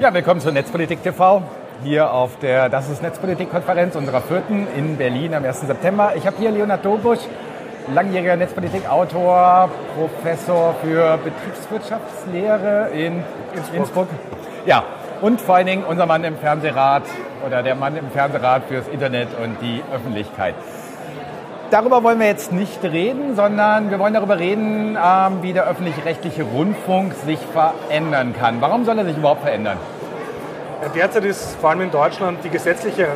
Ja, willkommen zur Netzpolitik TV. Hier auf der Das ist Netzpolitik-Konferenz unserer vierten in Berlin am 1. September. Ich habe hier Leonhard Dobusch, langjähriger Netzpolitik-Autor, Professor für Betriebswirtschaftslehre in Innsbruck. Innsbruck. Ja, und vor allen Dingen unser Mann im Fernsehrat oder der Mann im Fernsehrat fürs Internet und die Öffentlichkeit. Darüber wollen wir jetzt nicht reden, sondern wir wollen darüber reden, ähm, wie der öffentlich-rechtliche Rundfunk sich verändern kann. Warum soll er sich überhaupt verändern? Derzeit ist vor allem in Deutschland die gesetzliche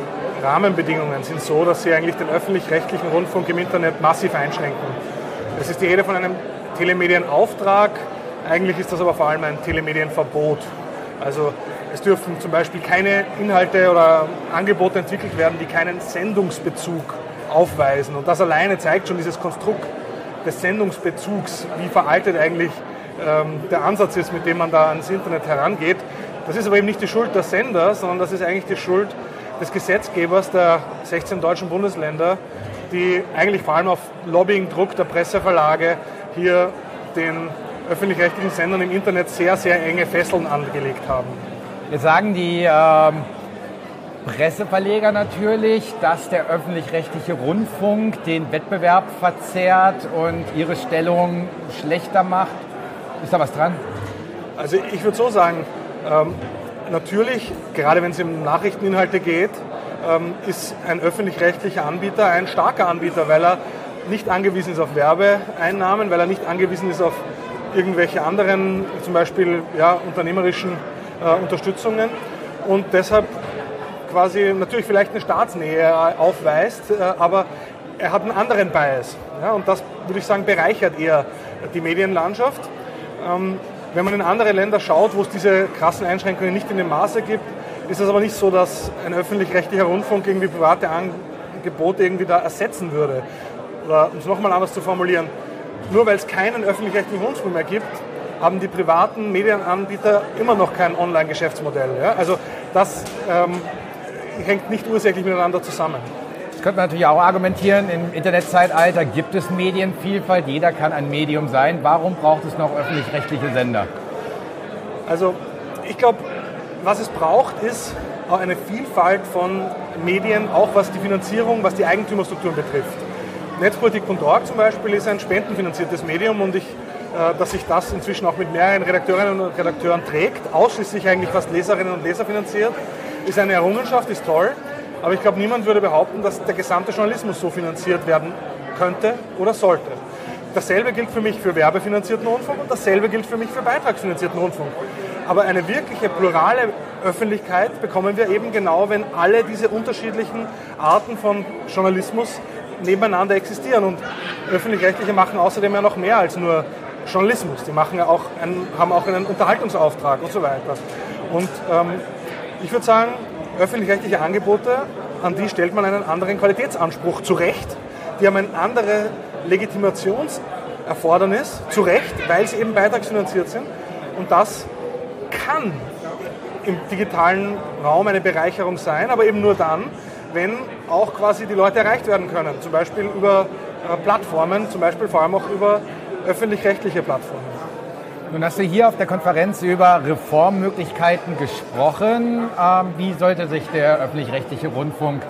Rahmenbedingungen sind so, dass sie eigentlich den öffentlich-rechtlichen Rundfunk im Internet massiv einschränken. Es ist die Rede von einem Telemedienauftrag, eigentlich ist das aber vor allem ein Telemedienverbot. Also es dürfen zum Beispiel keine Inhalte oder Angebote entwickelt werden, die keinen Sendungsbezug aufweisen. Und das alleine zeigt schon dieses Konstrukt des Sendungsbezugs, wie veraltet eigentlich ähm, der Ansatz ist, mit dem man da ans Internet herangeht. Das ist aber eben nicht die Schuld der Sender, sondern das ist eigentlich die Schuld des Gesetzgebers der 16 deutschen Bundesländer, die eigentlich vor allem auf Lobbying-Druck der Presseverlage hier den öffentlich-rechtlichen Sendern im Internet sehr, sehr enge Fesseln angelegt haben. Jetzt sagen die ähm, Presseverleger natürlich, dass der öffentlich-rechtliche Rundfunk den Wettbewerb verzerrt und ihre Stellung schlechter macht. Ist da was dran? Also ich würde so sagen, ähm, natürlich, gerade wenn es um Nachrichteninhalte geht, ähm, ist ein öffentlich-rechtlicher Anbieter ein starker Anbieter, weil er nicht angewiesen ist auf Werbeeinnahmen, weil er nicht angewiesen ist auf irgendwelche anderen, zum Beispiel ja, unternehmerischen äh, Unterstützungen und deshalb quasi natürlich vielleicht eine Staatsnähe aufweist, äh, aber er hat einen anderen Bias. Ja, und das, würde ich sagen, bereichert eher die Medienlandschaft. Ähm, wenn man in andere Länder schaut, wo es diese krassen Einschränkungen nicht in dem Maße gibt, ist es aber nicht so, dass ein öffentlich-rechtlicher Rundfunk irgendwie private Angebote irgendwie da ersetzen würde. Oder um es nochmal anders zu formulieren, nur weil es keinen öffentlich-rechtlichen Rundfunk mehr gibt, haben die privaten Medienanbieter immer noch kein Online-Geschäftsmodell. Ja? Also das ähm, hängt nicht ursächlich miteinander zusammen. Das könnte man natürlich auch argumentieren, im Internetzeitalter gibt es Medienvielfalt, jeder kann ein Medium sein. Warum braucht es noch öffentlich-rechtliche Sender? Also ich glaube, was es braucht, ist auch eine Vielfalt von Medien, auch was die Finanzierung, was die Eigentümerstrukturen betrifft. Netzpolitik.org zum Beispiel ist ein spendenfinanziertes Medium und ich, äh, dass sich das inzwischen auch mit mehreren Redakteurinnen und Redakteuren trägt, ausschließlich eigentlich fast Leserinnen und Leser finanziert, ist eine Errungenschaft, ist toll. Aber ich glaube, niemand würde behaupten, dass der gesamte Journalismus so finanziert werden könnte oder sollte. Dasselbe gilt für mich für werbefinanzierten Rundfunk und dasselbe gilt für mich für beitragsfinanzierten Rundfunk. Aber eine wirkliche plurale Öffentlichkeit bekommen wir eben genau, wenn alle diese unterschiedlichen Arten von Journalismus nebeneinander existieren. Und öffentlich-rechtliche machen außerdem ja noch mehr als nur Journalismus. Die machen ja auch einen, haben auch einen Unterhaltungsauftrag und so weiter. Und ähm, ich würde sagen, öffentlich-rechtliche Angebote, an die stellt man einen anderen Qualitätsanspruch zu Recht. Die haben ein anderes Legitimationserfordernis, zu Recht, weil sie eben beitragsfinanziert sind. Und das kann im digitalen Raum eine Bereicherung sein, aber eben nur dann, wenn auch quasi die Leute erreicht werden können. Zum Beispiel über äh, Plattformen, zum Beispiel vor allem auch über öffentlich-rechtliche Plattformen. Nun hast du hier auf der Konferenz über Reformmöglichkeiten gesprochen. Ähm, wie sollte sich der öffentlich-rechtliche Rundfunk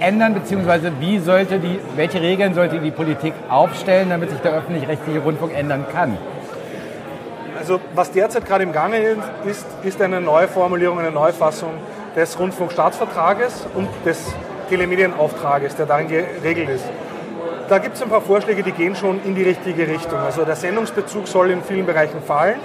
ändern, beziehungsweise wie sollte die, welche Regeln sollte die Politik aufstellen, damit sich der öffentlich-rechtliche Rundfunk ändern kann? Also was derzeit gerade im Gange ist, ist eine Neuformulierung, eine Neufassung des Rundfunkstaatsvertrages und des Telemedienauftrages, der darin geregelt ist. Da gibt es ein paar Vorschläge, die gehen schon in die richtige Richtung. Also der Sendungsbezug soll in vielen Bereichen fallen.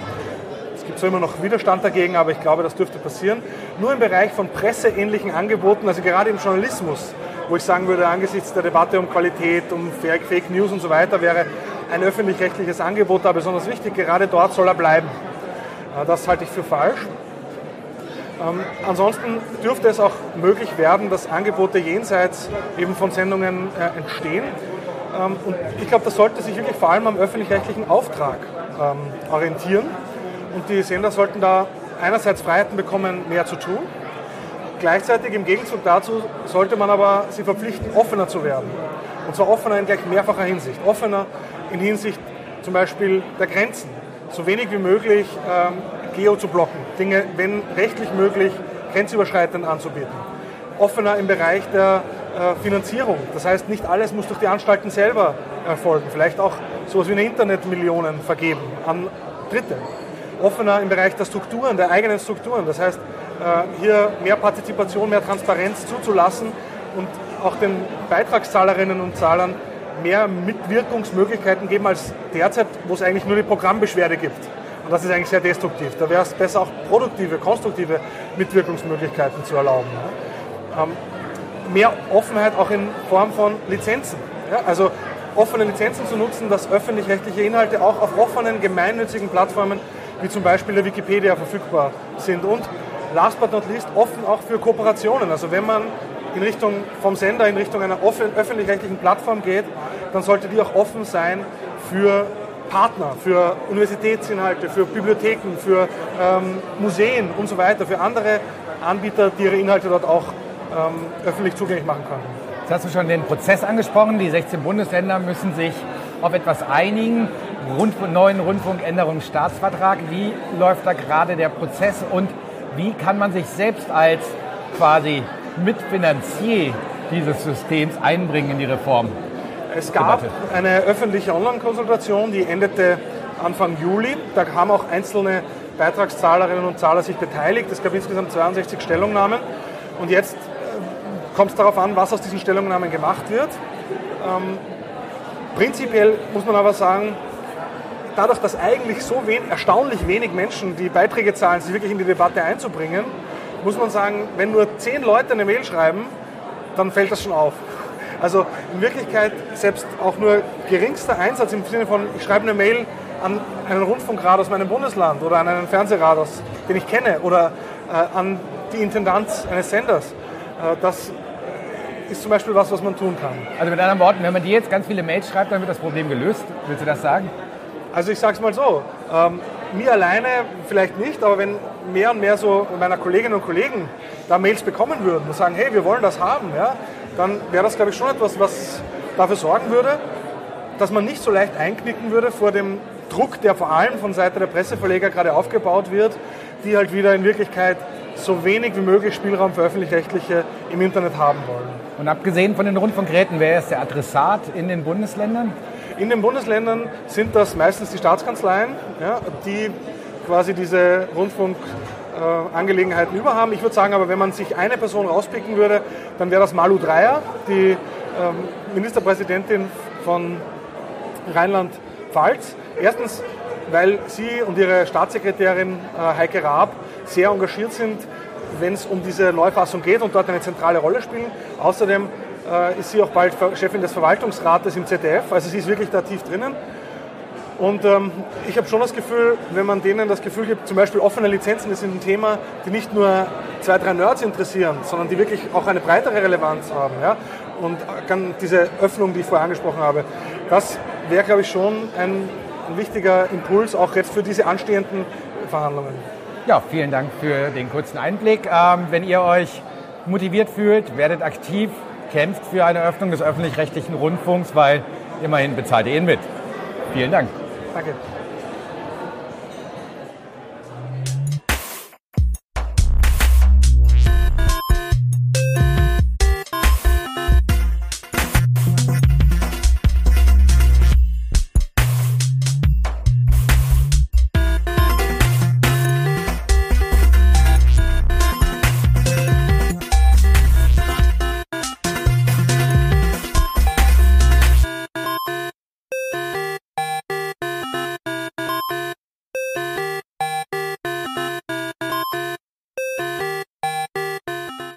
Es gibt zwar immer noch Widerstand dagegen, aber ich glaube, das dürfte passieren. Nur im Bereich von presseähnlichen Angeboten, also gerade im Journalismus, wo ich sagen würde, angesichts der Debatte um Qualität, um Fake News und so weiter, wäre ein öffentlich-rechtliches Angebot da besonders wichtig. Gerade dort soll er bleiben. Das halte ich für falsch. Ähm, ansonsten dürfte es auch möglich werden, dass Angebote jenseits eben von Sendungen äh, entstehen. Ähm, und ich glaube, das sollte sich wirklich vor allem am öffentlich-rechtlichen Auftrag ähm, orientieren. Und die Sender sollten da einerseits Freiheiten bekommen, mehr zu tun. Gleichzeitig im Gegenzug dazu sollte man aber sie verpflichten, offener zu werden. Und zwar offener in gleich mehrfacher Hinsicht. Offener in Hinsicht zum Beispiel der Grenzen. so wenig wie möglich ähm, Geo zu blocken, Dinge, wenn rechtlich möglich, grenzüberschreitend anzubieten. Offener im Bereich der Finanzierung. Das heißt, nicht alles muss durch die Anstalten selber erfolgen. Vielleicht auch sowas wie eine Internetmillionen vergeben an Dritte. Offener im Bereich der Strukturen, der eigenen Strukturen. Das heißt, äh, hier mehr Partizipation, mehr Transparenz zuzulassen und auch den Beitragszahlerinnen und Zahlern mehr Mitwirkungsmöglichkeiten geben als derzeit, wo es eigentlich nur die Programmbeschwerde gibt. Und das ist eigentlich sehr destruktiv. Da wäre es besser, auch produktive, konstruktive Mitwirkungsmöglichkeiten zu erlauben. Mehr Offenheit auch in Form von Lizenzen. Ja? Also offene Lizenzen zu nutzen, dass öffentlich-rechtliche Inhalte auch auf offenen, gemeinnützigen Plattformen wie zum Beispiel der Wikipedia verfügbar sind. Und last but not least offen auch für Kooperationen. Also wenn man in Richtung vom Sender in Richtung einer öffentlich-rechtlichen Plattform geht, dann sollte die auch offen sein für Partner, für Universitätsinhalte, für Bibliotheken, für ähm, Museen und so weiter, für andere Anbieter, die ihre Inhalte dort auch öffentlich zugänglich machen können. Jetzt hast du schon den Prozess angesprochen. Die 16 Bundesländer müssen sich auf etwas einigen. Rund, neuen Rundfunkänderungsstaatsvertrag. Wie läuft da gerade der Prozess und wie kann man sich selbst als quasi Mitfinanzier dieses Systems einbringen in die Reform? Es gab eine öffentliche Online-Konsultation, die endete Anfang Juli. Da haben auch einzelne Beitragszahlerinnen und Zahler sich beteiligt. Es gab insgesamt 62 Stellungnahmen. Und jetzt kommt es darauf an, was aus diesen Stellungnahmen gemacht wird. Ähm, prinzipiell muss man aber sagen, dadurch, dass eigentlich so wen erstaunlich wenig Menschen die Beiträge zahlen, sich wirklich in die Debatte einzubringen, muss man sagen, wenn nur zehn Leute eine Mail schreiben, dann fällt das schon auf. Also in Wirklichkeit selbst auch nur geringster Einsatz im Sinne von, ich schreibe eine Mail an einen Rundfunkrat aus meinem Bundesland oder an einen Fernsehrat, den ich kenne, oder äh, an die Intendanz eines Senders. Äh, das ist zum Beispiel was, was man tun kann. Also mit anderen Worten, wenn man dir jetzt ganz viele Mails schreibt, dann wird das Problem gelöst. Willst du das sagen? Also ich sage es mal so, ähm, mir alleine vielleicht nicht, aber wenn mehr und mehr so meiner Kolleginnen und Kollegen da Mails bekommen würden und sagen, hey, wir wollen das haben, ja, dann wäre das, glaube ich, schon etwas, was dafür sorgen würde, dass man nicht so leicht einknicken würde vor dem Druck, der vor allem von Seite der Presseverleger gerade aufgebaut wird, die halt wieder in Wirklichkeit so wenig wie möglich Spielraum für öffentlich-rechtliche im Internet haben wollen. Und abgesehen von den Rundfunkräten, wer ist der Adressat in den Bundesländern? In den Bundesländern sind das meistens die Staatskanzleien, ja, die quasi diese Rundfunkangelegenheiten äh, überhaben. Ich würde sagen, aber wenn man sich eine Person rauspicken würde, dann wäre das Malu Dreyer, die ähm, Ministerpräsidentin von Rheinland-Pfalz. Erstens, weil sie und ihre Staatssekretärin äh, Heike Raab sehr engagiert sind, wenn es um diese Neufassung geht und dort eine zentrale Rolle spielen. Außerdem äh, ist sie auch bald Chefin des Verwaltungsrates im ZDF, also sie ist wirklich da tief drinnen. Und ähm, ich habe schon das Gefühl, wenn man denen das Gefühl gibt, zum Beispiel offene Lizenzen, das sind ein Thema, die nicht nur zwei, drei Nerds interessieren, sondern die wirklich auch eine breitere Relevanz haben. Ja? Und kann diese Öffnung, die ich vorher angesprochen habe, das wäre, glaube ich, schon ein, ein wichtiger Impuls auch jetzt für diese anstehenden Verhandlungen. Ja, vielen Dank für den kurzen Einblick. Ähm, wenn ihr euch motiviert fühlt, werdet aktiv, kämpft für eine Öffnung des öffentlich-rechtlichen Rundfunks, weil immerhin bezahlt ihr ihn mit. Vielen Dank. Danke.